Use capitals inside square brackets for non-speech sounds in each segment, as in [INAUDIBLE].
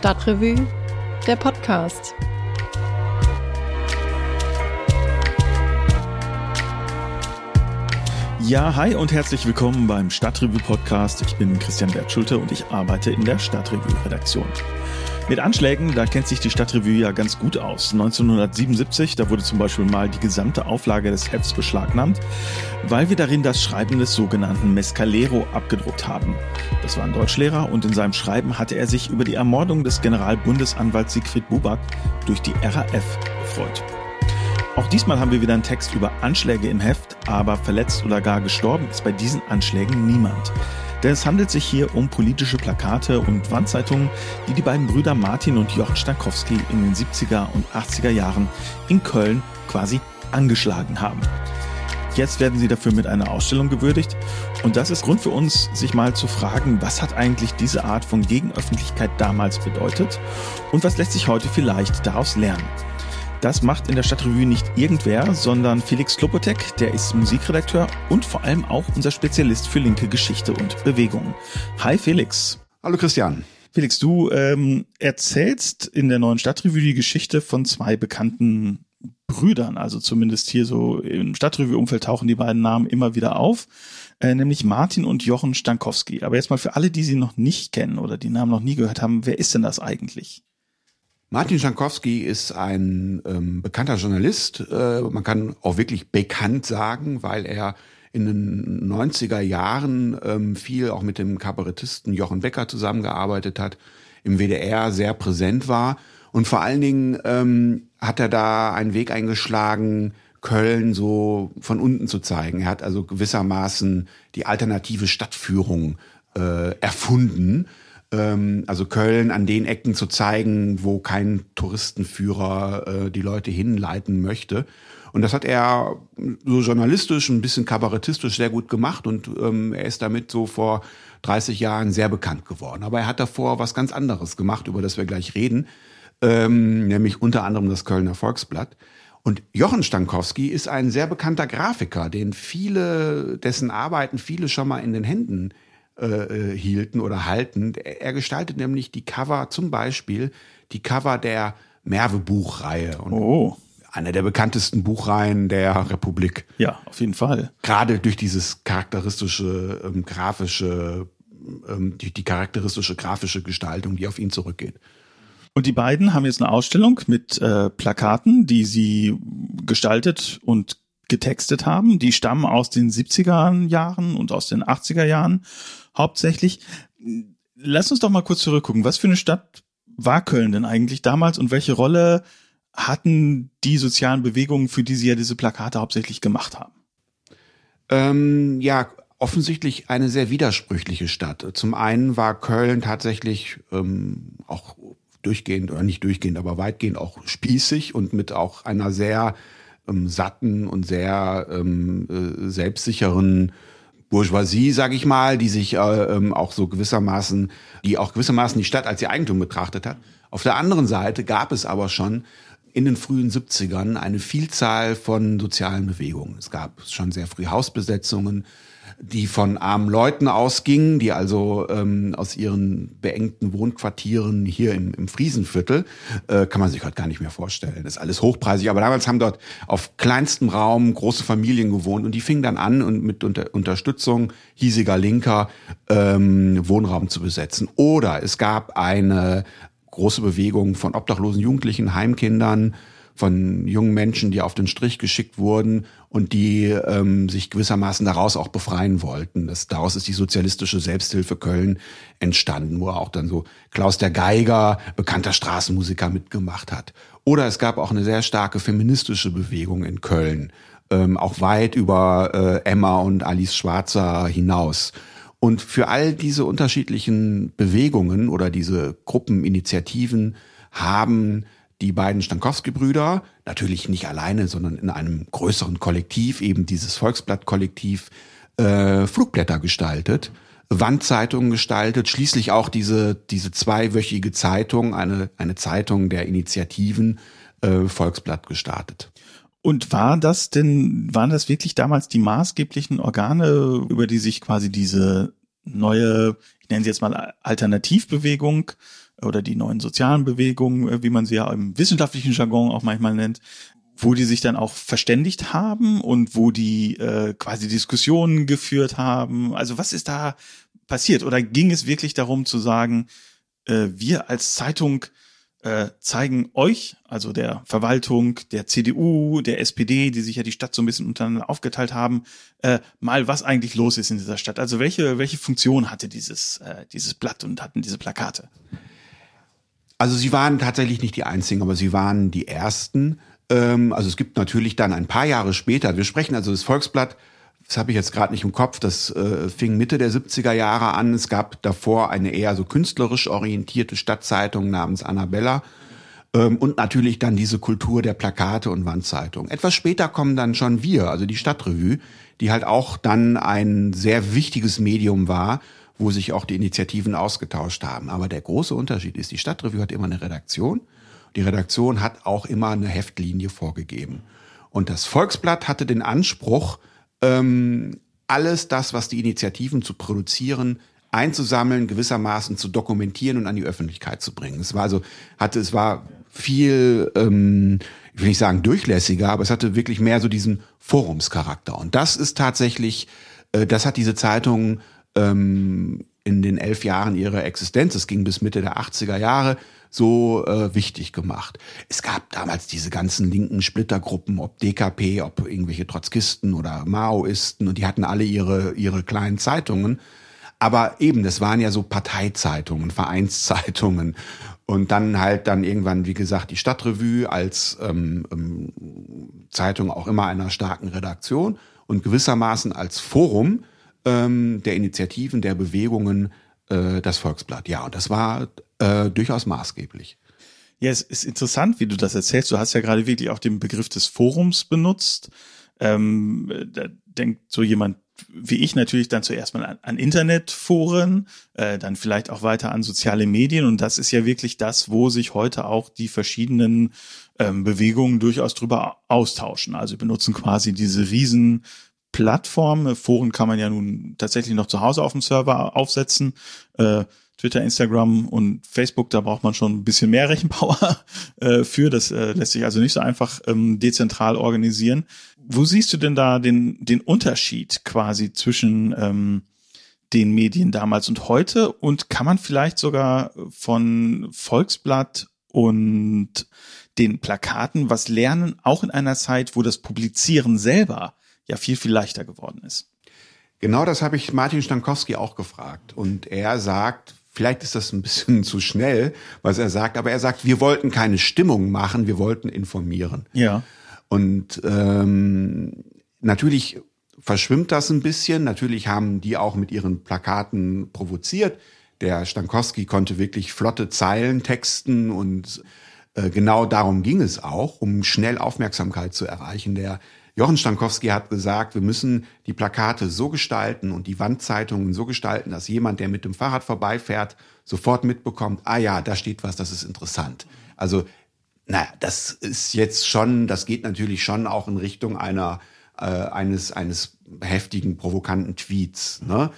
Stadtrevue, der Podcast. Ja, hi und herzlich willkommen beim Stadtrevue Podcast. Ich bin Christian Wertschulte und ich arbeite in der Stadtrevue Redaktion. Mit Anschlägen, da kennt sich die Stadtrevue ja ganz gut aus. 1977, da wurde zum Beispiel mal die gesamte Auflage des Hefts beschlagnahmt, weil wir darin das Schreiben des sogenannten Mescalero abgedruckt haben. Das war ein Deutschlehrer und in seinem Schreiben hatte er sich über die Ermordung des Generalbundesanwalts Siegfried Buback durch die RAF gefreut. Auch diesmal haben wir wieder einen Text über Anschläge im Heft, aber verletzt oder gar gestorben ist bei diesen Anschlägen niemand. Denn es handelt sich hier um politische Plakate und Wandzeitungen, die die beiden Brüder Martin und Jochen Stankowski in den 70er und 80er Jahren in Köln quasi angeschlagen haben. Jetzt werden sie dafür mit einer Ausstellung gewürdigt. Und das ist Grund für uns, sich mal zu fragen, was hat eigentlich diese Art von Gegenöffentlichkeit damals bedeutet und was lässt sich heute vielleicht daraus lernen. Das macht in der Stadtrevue nicht irgendwer, sondern Felix Klopotek, der ist Musikredakteur und vor allem auch unser Spezialist für linke Geschichte und Bewegung. Hi Felix. Hallo Christian. Felix, du ähm, erzählst in der neuen Stadtrevue die Geschichte von zwei bekannten Brüdern, also zumindest hier so im Stadtrevue-Umfeld tauchen die beiden Namen immer wieder auf, äh, nämlich Martin und Jochen Stankowski. Aber jetzt mal für alle, die sie noch nicht kennen oder die Namen noch nie gehört haben, wer ist denn das eigentlich? Martin Jankowski ist ein ähm, bekannter Journalist. Äh, man kann auch wirklich bekannt sagen, weil er in den 90er Jahren ähm, viel auch mit dem Kabarettisten Jochen Becker zusammengearbeitet hat, im WDR sehr präsent war. Und vor allen Dingen ähm, hat er da einen Weg eingeschlagen, Köln so von unten zu zeigen. Er hat also gewissermaßen die alternative Stadtführung äh, erfunden ähm, also Köln an den Ecken zu zeigen, wo kein Touristenführer äh, die Leute hinleiten möchte. Und das hat er so journalistisch, ein bisschen kabarettistisch sehr gut gemacht und ähm, er ist damit so vor 30 Jahren sehr bekannt geworden. Aber er hat davor was ganz anderes gemacht, über das wir gleich reden, ähm, nämlich unter anderem das Kölner Volksblatt. Und Jochen Stankowski ist ein sehr bekannter Grafiker, den viele, dessen Arbeiten viele schon mal in den Händen äh, hielten oder halten. Er gestaltet nämlich die Cover, zum Beispiel die Cover der Merve-Buchreihe. Oh. Einer der bekanntesten Buchreihen der Republik. Ja, auf jeden Fall. Gerade durch dieses charakteristische, ähm, grafische, ähm, die, die charakteristische grafische Gestaltung, die auf ihn zurückgeht. Und die beiden haben jetzt eine Ausstellung mit äh, Plakaten, die sie gestaltet und getextet haben. Die stammen aus den 70er Jahren und aus den 80er Jahren hauptsächlich. Lass uns doch mal kurz zurückgucken. Was für eine Stadt war Köln denn eigentlich damals und welche Rolle hatten die sozialen Bewegungen, für die sie ja diese Plakate hauptsächlich gemacht haben? Ähm, ja, offensichtlich eine sehr widersprüchliche Stadt. Zum einen war Köln tatsächlich ähm, auch durchgehend oder nicht durchgehend, aber weitgehend auch spießig und mit auch einer sehr ähm, satten und sehr ähm, äh, selbstsicheren Bourgeoisie, sage ich mal, die sich äh, ähm, auch so gewissermaßen, die auch gewissermaßen die Stadt als ihr Eigentum betrachtet hat. Auf der anderen Seite gab es aber schon in den frühen 70ern eine Vielzahl von sozialen Bewegungen. Es gab schon sehr früh Hausbesetzungen, die von armen Leuten ausgingen, die also ähm, aus ihren beengten Wohnquartieren hier im, im Friesenviertel, äh, kann man sich heute gar nicht mehr vorstellen. Das ist alles hochpreisig, aber damals haben dort auf kleinstem Raum große Familien gewohnt und die fingen dann an und mit unter Unterstützung hiesiger Linker ähm, Wohnraum zu besetzen. Oder es gab eine große Bewegung von obdachlosen Jugendlichen, Heimkindern, von jungen Menschen, die auf den Strich geschickt wurden und die ähm, sich gewissermaßen daraus auch befreien wollten. Das, daraus ist die sozialistische Selbsthilfe Köln entstanden, wo auch dann so Klaus der Geiger, bekannter Straßenmusiker, mitgemacht hat. Oder es gab auch eine sehr starke feministische Bewegung in Köln, ähm, auch weit über äh, Emma und Alice Schwarzer hinaus. Und für all diese unterschiedlichen Bewegungen oder diese Gruppeninitiativen haben die beiden Stankowski-Brüder, natürlich nicht alleine, sondern in einem größeren Kollektiv, eben dieses Volksblatt-Kollektiv, äh, Flugblätter gestaltet, Wandzeitungen gestaltet, schließlich auch diese, diese zweiwöchige Zeitung, eine, eine Zeitung der Initiativen, äh, Volksblatt gestartet. Und war das denn, waren das wirklich damals die maßgeblichen Organe, über die sich quasi diese neue, ich nenne sie jetzt mal Alternativbewegung oder die neuen sozialen Bewegungen, äh, wie man sie ja im wissenschaftlichen Jargon auch manchmal nennt, wo die sich dann auch verständigt haben und wo die äh, quasi Diskussionen geführt haben. Also was ist da passiert? Oder ging es wirklich darum zu sagen, äh, wir als Zeitung äh, zeigen euch, also der Verwaltung, der CDU, der SPD, die sich ja die Stadt so ein bisschen untereinander aufgeteilt haben, äh, mal was eigentlich los ist in dieser Stadt. Also welche, welche Funktion hatte dieses, äh, dieses Blatt und hatten diese Plakate? Also sie waren tatsächlich nicht die einzigen, aber sie waren die ersten. Ähm, also es gibt natürlich dann ein paar Jahre später, wir sprechen also das Volksblatt das habe ich jetzt gerade nicht im Kopf, das äh, fing Mitte der 70er Jahre an. Es gab davor eine eher so künstlerisch orientierte Stadtzeitung namens Annabella. Ähm, und natürlich dann diese Kultur der Plakate und Wandzeitung. Etwas später kommen dann schon wir, also die Stadtrevue, die halt auch dann ein sehr wichtiges Medium war, wo sich auch die Initiativen ausgetauscht haben. Aber der große Unterschied ist, die Stadtrevue hat immer eine Redaktion. Die Redaktion hat auch immer eine Heftlinie vorgegeben. Und das Volksblatt hatte den Anspruch, ähm, alles das, was die Initiativen zu produzieren, einzusammeln, gewissermaßen zu dokumentieren und an die Öffentlichkeit zu bringen. Es war also, hatte, es war viel, ähm, ich will nicht sagen durchlässiger, aber es hatte wirklich mehr so diesen Forumscharakter. Und das ist tatsächlich, äh, das hat diese Zeitung ähm, in den elf Jahren ihrer Existenz, es ging bis Mitte der 80er Jahre, so äh, wichtig gemacht. Es gab damals diese ganzen linken Splittergruppen, ob DKP, ob irgendwelche Trotzkisten oder Maoisten und die hatten alle ihre, ihre kleinen Zeitungen. Aber eben, das waren ja so Parteizeitungen, Vereinszeitungen. Und dann halt dann irgendwann, wie gesagt, die Stadtrevue als ähm, ähm, Zeitung auch immer einer starken Redaktion und gewissermaßen als Forum ähm, der Initiativen, der Bewegungen äh, das Volksblatt. Ja, und das war äh, durchaus maßgeblich. Ja, es ist interessant, wie du das erzählst. Du hast ja gerade wirklich auch den Begriff des Forums benutzt. Ähm, da denkt so jemand wie ich natürlich dann zuerst mal an, an Internetforen, äh, dann vielleicht auch weiter an soziale Medien. Und das ist ja wirklich das, wo sich heute auch die verschiedenen ähm, Bewegungen durchaus drüber austauschen. Also benutzen quasi diese riesen Plattform. Foren kann man ja nun tatsächlich noch zu Hause auf dem Server aufsetzen. Äh, Twitter, Instagram und Facebook, da braucht man schon ein bisschen mehr Rechenpower [LAUGHS] äh, für. Das äh, lässt sich also nicht so einfach ähm, dezentral organisieren. Wo siehst du denn da den, den Unterschied quasi zwischen ähm, den Medien damals und heute? Und kann man vielleicht sogar von Volksblatt und den Plakaten was lernen, auch in einer Zeit, wo das Publizieren selber ja viel, viel leichter geworden ist? Genau das habe ich Martin Stankowski auch gefragt. Und er sagt, Vielleicht ist das ein bisschen [LAUGHS] zu schnell, was er sagt, aber er sagt, wir wollten keine Stimmung machen, wir wollten informieren. Ja. Und ähm, natürlich verschwimmt das ein bisschen. Natürlich haben die auch mit ihren Plakaten provoziert. Der Stankowski konnte wirklich flotte Zeilen texten und äh, genau darum ging es auch, um schnell Aufmerksamkeit zu erreichen. Der Jochen Stankowski hat gesagt, wir müssen die Plakate so gestalten und die Wandzeitungen so gestalten, dass jemand, der mit dem Fahrrad vorbeifährt, sofort mitbekommt, ah ja, da steht was, das ist interessant. Also, naja, das ist jetzt schon, das geht natürlich schon auch in Richtung einer, äh, eines, eines heftigen, provokanten Tweets. Ne?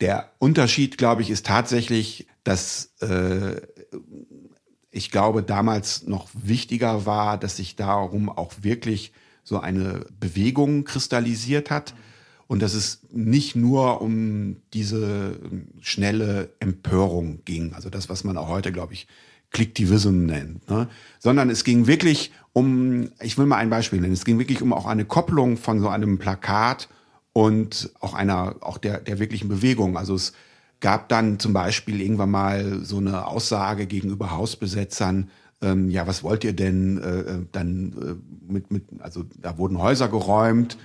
Der Unterschied, glaube ich, ist tatsächlich, dass äh, ich glaube, damals noch wichtiger war, dass sich darum auch wirklich so eine Bewegung kristallisiert hat. Und dass es nicht nur um diese schnelle Empörung ging, also das, was man auch heute, glaube ich, Clicktivism nennt, ne? sondern es ging wirklich um, ich will mal ein Beispiel nennen, es ging wirklich um auch eine Kopplung von so einem Plakat und auch einer, auch der, der wirklichen Bewegung. Also es gab dann zum Beispiel irgendwann mal so eine Aussage gegenüber Hausbesetzern, ähm, ja, was wollt ihr denn äh, äh, dann äh, mit, mit, also da wurden Häuser geräumt,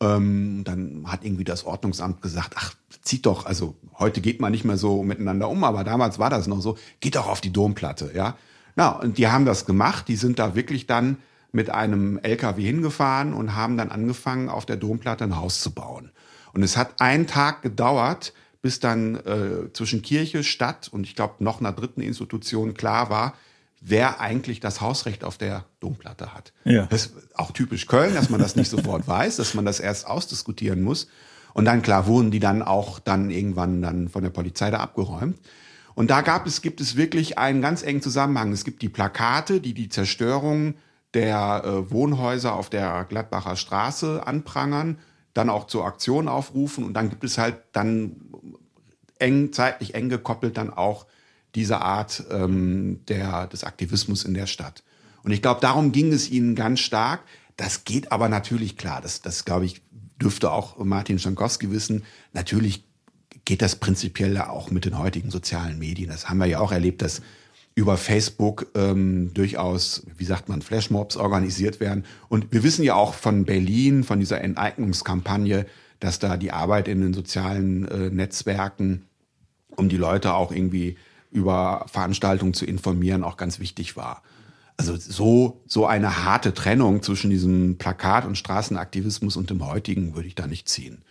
ähm, dann hat irgendwie das Ordnungsamt gesagt, ach, zieht doch, also heute geht man nicht mehr so miteinander um, aber damals war das noch so, geht doch auf die Domplatte, ja. Na, und die haben das gemacht, die sind da wirklich dann mit einem LKW hingefahren und haben dann angefangen, auf der Domplatte ein Haus zu bauen. Und es hat einen Tag gedauert, bis dann äh, zwischen Kirche, Stadt und ich glaube noch einer dritten Institution klar war, wer eigentlich das Hausrecht auf der Domplatte hat. Ja. Das ist auch typisch Köln, dass man das nicht [LAUGHS] sofort weiß, dass man das erst ausdiskutieren muss. Und dann, klar, wurden die dann auch dann irgendwann dann von der Polizei da abgeräumt. Und da gab es, gibt es wirklich einen ganz engen Zusammenhang. Es gibt die Plakate, die die Zerstörung der äh, Wohnhäuser auf der Gladbacher Straße anprangern, dann auch zur Aktion aufrufen und dann gibt es halt dann eng, zeitlich eng gekoppelt dann auch diese Art ähm, der, des Aktivismus in der Stadt. Und ich glaube, darum ging es ihnen ganz stark. Das geht aber natürlich klar. Das, das glaube ich, dürfte auch Martin Schankowski wissen. Natürlich geht das prinzipiell auch mit den heutigen sozialen Medien. Das haben wir ja auch erlebt, dass über Facebook ähm, durchaus, wie sagt man, Flashmobs organisiert werden. Und wir wissen ja auch von Berlin, von dieser Enteignungskampagne, dass da die Arbeit in den sozialen äh, Netzwerken, um die Leute auch irgendwie über Veranstaltungen zu informieren, auch ganz wichtig war. Also so, so eine harte Trennung zwischen diesem Plakat- und Straßenaktivismus und dem heutigen würde ich da nicht ziehen.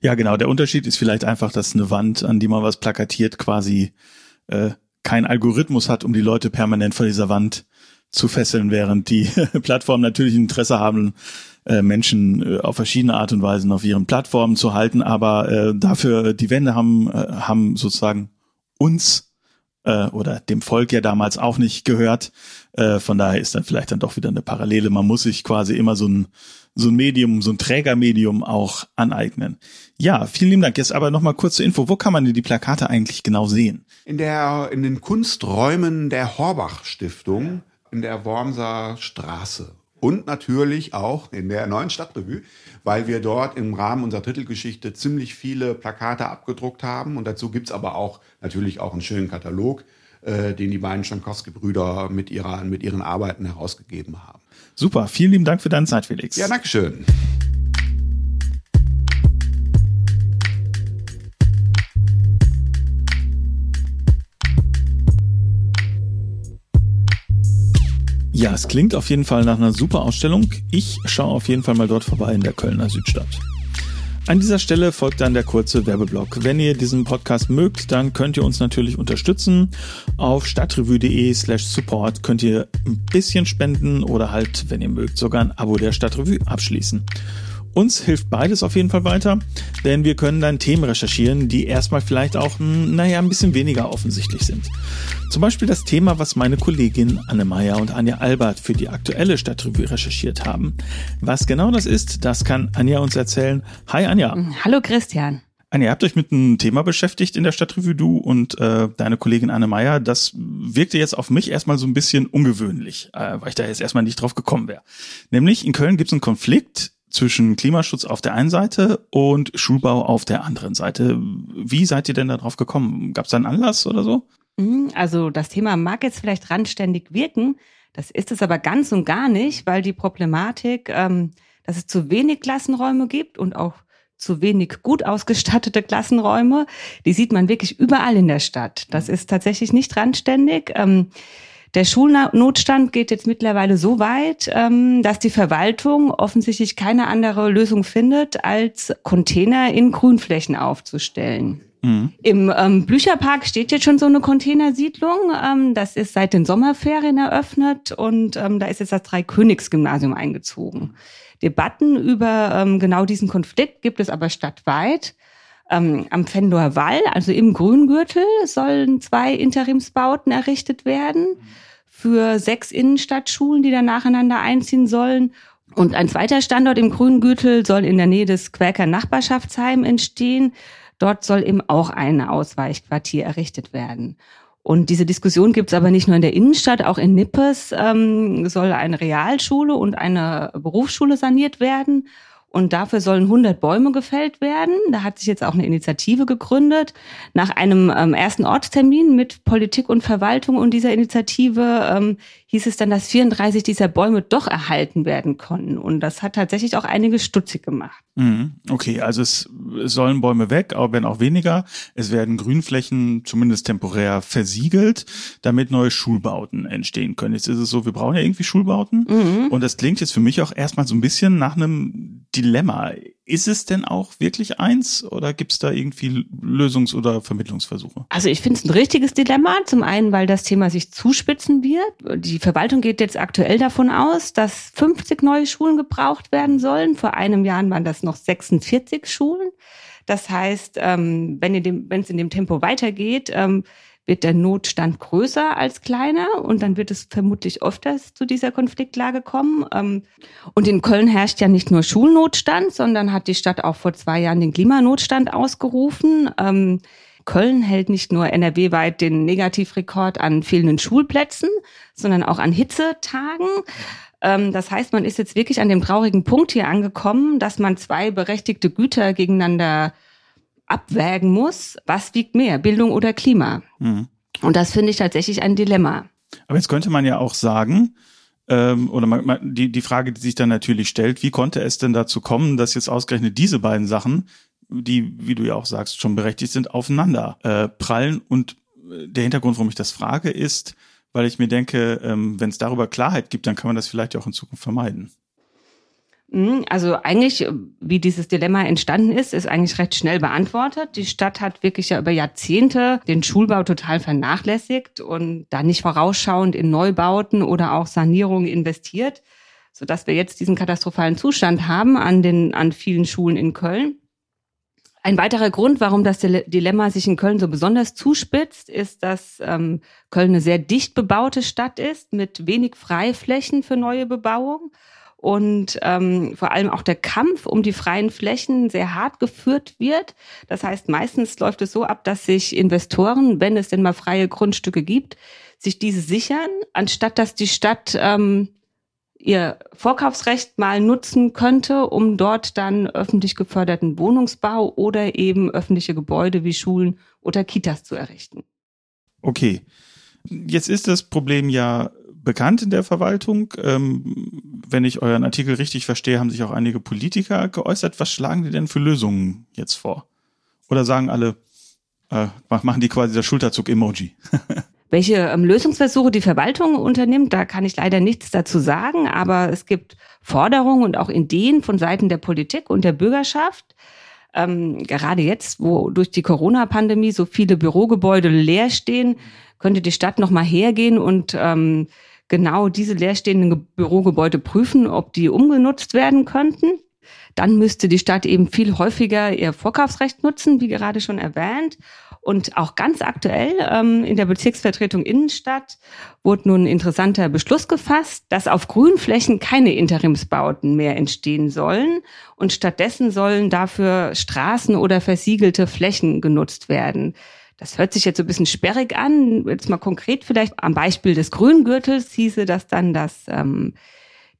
Ja, genau. Der Unterschied ist vielleicht einfach, dass eine Wand, an die man was plakatiert, quasi äh, kein Algorithmus hat, um die Leute permanent vor dieser Wand zu fesseln, während die [LAUGHS] Plattformen natürlich Interesse haben, äh, Menschen äh, auf verschiedene Art und Weisen auf ihren Plattformen zu halten, aber äh, dafür die Wände haben, äh, haben sozusagen uns äh, oder dem Volk ja damals auch nicht gehört. Äh, von daher ist dann vielleicht dann doch wieder eine Parallele. Man muss sich quasi immer so ein so ein Medium, so ein Trägermedium auch aneignen. Ja, vielen lieben Dank. Jetzt aber nochmal kurz zur Info. Wo kann man denn die Plakate eigentlich genau sehen? In der, in den Kunsträumen der Horbach Stiftung in der Wormser Straße. Und natürlich auch in der neuen Stadtrevue, weil wir dort im Rahmen unserer Titelgeschichte ziemlich viele Plakate abgedruckt haben. Und dazu gibt's aber auch natürlich auch einen schönen Katalog, äh, den die beiden Schankowski-Brüder mit, ihrer, mit ihren Arbeiten herausgegeben haben. Super, vielen lieben Dank für deine Zeit, Felix. Ja, Dankeschön. Ja, es klingt auf jeden Fall nach einer super Ausstellung. Ich schaue auf jeden Fall mal dort vorbei in der Kölner Südstadt. An dieser Stelle folgt dann der kurze Werbeblock. Wenn ihr diesen Podcast mögt, dann könnt ihr uns natürlich unterstützen. Auf stadtrevue.de slash support könnt ihr ein bisschen spenden oder halt, wenn ihr mögt, sogar ein Abo der Stadtrevue abschließen. Uns hilft beides auf jeden Fall weiter, denn wir können dann Themen recherchieren, die erstmal vielleicht auch, hm, naja, ein bisschen weniger offensichtlich sind. Zum Beispiel das Thema, was meine Kollegin Anne Meyer und Anja Albert für die aktuelle Stadtrevue recherchiert haben. Was genau das ist, das kann Anja uns erzählen. Hi Anja. Hallo Christian. Anja, ihr habt euch mit einem Thema beschäftigt in der Stadtrevue, du und äh, deine Kollegin Anne Meyer. Das wirkte jetzt auf mich erstmal so ein bisschen ungewöhnlich, äh, weil ich da jetzt erstmal nicht drauf gekommen wäre. Nämlich in Köln gibt es einen Konflikt zwischen Klimaschutz auf der einen Seite und Schulbau auf der anderen Seite. Wie seid ihr denn darauf gekommen? Gab es da einen Anlass oder so? Mhm, also das Thema mag jetzt vielleicht randständig wirken, das ist es aber ganz und gar nicht, weil die Problematik, ähm, dass es zu wenig Klassenräume gibt und auch zu wenig gut ausgestattete Klassenräume, die sieht man wirklich überall in der Stadt. Das ist tatsächlich nicht randständig. Ähm, der Schulnotstand geht jetzt mittlerweile so weit, ähm, dass die Verwaltung offensichtlich keine andere Lösung findet, als Container in Grünflächen aufzustellen. Mhm. Im ähm, Blücherpark steht jetzt schon so eine Containersiedlung. Ähm, das ist seit den Sommerferien eröffnet und ähm, da ist jetzt das Dreikönigsgymnasium eingezogen. Debatten über ähm, genau diesen Konflikt gibt es aber stadtweit. Ähm, am Fendor Wall, also im Grüngürtel, sollen zwei Interimsbauten errichtet werden für sechs Innenstadtschulen, die dann nacheinander einziehen sollen. Und ein zweiter Standort im Grüngürtel soll in der Nähe des Quäker Nachbarschaftsheim entstehen. Dort soll eben auch ein Ausweichquartier errichtet werden. Und diese Diskussion gibt es aber nicht nur in der Innenstadt, auch in Nippes ähm, soll eine Realschule und eine Berufsschule saniert werden. Und dafür sollen 100 Bäume gefällt werden. Da hat sich jetzt auch eine Initiative gegründet. Nach einem ähm, ersten Ortstermin mit Politik und Verwaltung und dieser Initiative ähm, hieß es dann, dass 34 dieser Bäume doch erhalten werden konnten. Und das hat tatsächlich auch einige stutzig gemacht. Mhm. Okay, also es sollen Bäume weg, aber wenn auch weniger. Es werden Grünflächen zumindest temporär versiegelt, damit neue Schulbauten entstehen können. Jetzt ist es so, wir brauchen ja irgendwie Schulbauten. Mhm. Und das klingt jetzt für mich auch erstmal so ein bisschen nach einem Dilemma. Ist es denn auch wirklich eins oder gibt es da irgendwie Lösungs- oder Vermittlungsversuche? Also ich finde es ein richtiges Dilemma. Zum einen, weil das Thema sich zuspitzen wird. Die Verwaltung geht jetzt aktuell davon aus, dass 50 neue Schulen gebraucht werden sollen. Vor einem Jahr waren das noch 46 Schulen. Das heißt, ähm, wenn es in dem Tempo weitergeht, ähm, wird der Notstand größer als kleiner und dann wird es vermutlich öfters zu dieser Konfliktlage kommen. Ähm, und in Köln herrscht ja nicht nur Schulnotstand, sondern hat die Stadt auch vor zwei Jahren den Klimanotstand ausgerufen. Ähm, Köln hält nicht nur NRW-weit den Negativrekord an fehlenden Schulplätzen, sondern auch an Hitzetagen. Ähm, das heißt, man ist jetzt wirklich an dem traurigen Punkt hier angekommen, dass man zwei berechtigte Güter gegeneinander abwägen muss, was wiegt mehr, Bildung oder Klima. Mhm. Und das finde ich tatsächlich ein Dilemma. Aber jetzt könnte man ja auch sagen, ähm, oder man, man, die, die Frage, die sich dann natürlich stellt, wie konnte es denn dazu kommen, dass jetzt ausgerechnet diese beiden Sachen, die, wie du ja auch sagst, schon berechtigt sind, aufeinander äh, prallen? Und äh, der Hintergrund, warum ich das frage, ist, weil ich mir denke, ähm, wenn es darüber Klarheit gibt, dann kann man das vielleicht auch in Zukunft vermeiden. Mhm, also eigentlich, wie dieses Dilemma entstanden ist, ist eigentlich recht schnell beantwortet. Die Stadt hat wirklich ja über Jahrzehnte den Schulbau total vernachlässigt und da nicht vorausschauend in Neubauten oder auch Sanierungen investiert, sodass wir jetzt diesen katastrophalen Zustand haben an den, an vielen Schulen in Köln. Ein weiterer Grund, warum das Dilemma sich in Köln so besonders zuspitzt, ist, dass ähm, Köln eine sehr dicht bebaute Stadt ist mit wenig Freiflächen für neue Bebauung und ähm, vor allem auch der Kampf um die freien Flächen sehr hart geführt wird. Das heißt, meistens läuft es so ab, dass sich Investoren, wenn es denn mal freie Grundstücke gibt, sich diese sichern, anstatt dass die Stadt ähm, ihr Vorkaufsrecht mal nutzen könnte, um dort dann öffentlich geförderten Wohnungsbau oder eben öffentliche Gebäude wie Schulen oder Kitas zu errichten. Okay. Jetzt ist das Problem ja bekannt in der Verwaltung. Ähm, wenn ich euren Artikel richtig verstehe, haben sich auch einige Politiker geäußert. Was schlagen die denn für Lösungen jetzt vor? Oder sagen alle, äh, machen die quasi das Schulterzug-Emoji? [LAUGHS] Welche ähm, Lösungsversuche die Verwaltung unternimmt, da kann ich leider nichts dazu sagen, aber es gibt Forderungen und auch Ideen von Seiten der Politik und der Bürgerschaft. Ähm, gerade jetzt, wo durch die Corona-Pandemie so viele Bürogebäude leer stehen, könnte die Stadt noch mal hergehen und ähm, genau diese leerstehenden Bürogebäude prüfen, ob die umgenutzt werden könnten. Dann müsste die Stadt eben viel häufiger ihr Vorkaufsrecht nutzen, wie gerade schon erwähnt. Und auch ganz aktuell ähm, in der Bezirksvertretung Innenstadt wurde nun ein interessanter Beschluss gefasst, dass auf Grünflächen keine Interimsbauten mehr entstehen sollen und stattdessen sollen dafür Straßen oder versiegelte Flächen genutzt werden. Das hört sich jetzt so ein bisschen sperrig an. Jetzt mal konkret vielleicht am Beispiel des Grüngürtels hieße das dann, dass ähm,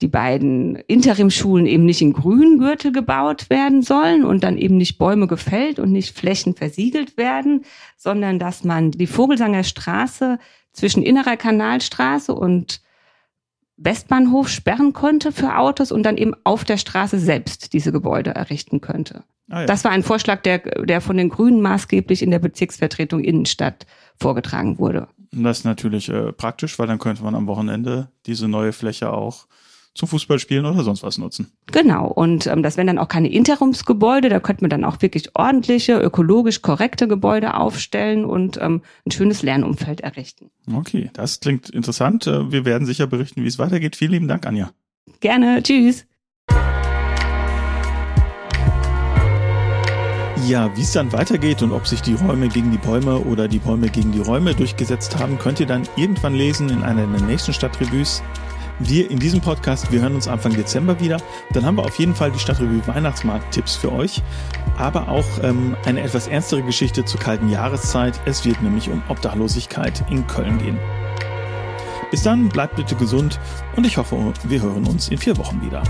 die beiden Interimschulen eben nicht in Grüngürtel gebaut werden sollen und dann eben nicht Bäume gefällt und nicht Flächen versiegelt werden, sondern dass man die Vogelsanger Straße zwischen Innerer Kanalstraße und Westbahnhof sperren konnte für Autos und dann eben auf der Straße selbst diese Gebäude errichten könnte. Ah, ja. Das war ein Vorschlag, der, der von den Grünen maßgeblich in der Bezirksvertretung Innenstadt vorgetragen wurde. Das ist natürlich äh, praktisch, weil dann könnte man am Wochenende diese neue Fläche auch zum Fußballspielen oder sonst was nutzen. Genau. Und ähm, das wären dann auch keine Interimsgebäude. Da könnte man dann auch wirklich ordentliche, ökologisch korrekte Gebäude aufstellen und ähm, ein schönes Lernumfeld errichten. Okay, das klingt interessant. Äh, wir werden sicher berichten, wie es weitergeht. Vielen lieben Dank, Anja. Gerne. Tschüss. Ja, wie es dann weitergeht und ob sich die Räume gegen die Bäume oder die Bäume gegen die Räume durchgesetzt haben, könnt ihr dann irgendwann lesen in einer der nächsten Stadtrevues. Wir in diesem Podcast, wir hören uns Anfang Dezember wieder. Dann haben wir auf jeden Fall die Stadtrevue Weihnachtsmarkt-Tipps für euch, aber auch ähm, eine etwas ernstere Geschichte zur kalten Jahreszeit. Es wird nämlich um Obdachlosigkeit in Köln gehen. Bis dann, bleibt bitte gesund und ich hoffe, wir hören uns in vier Wochen wieder.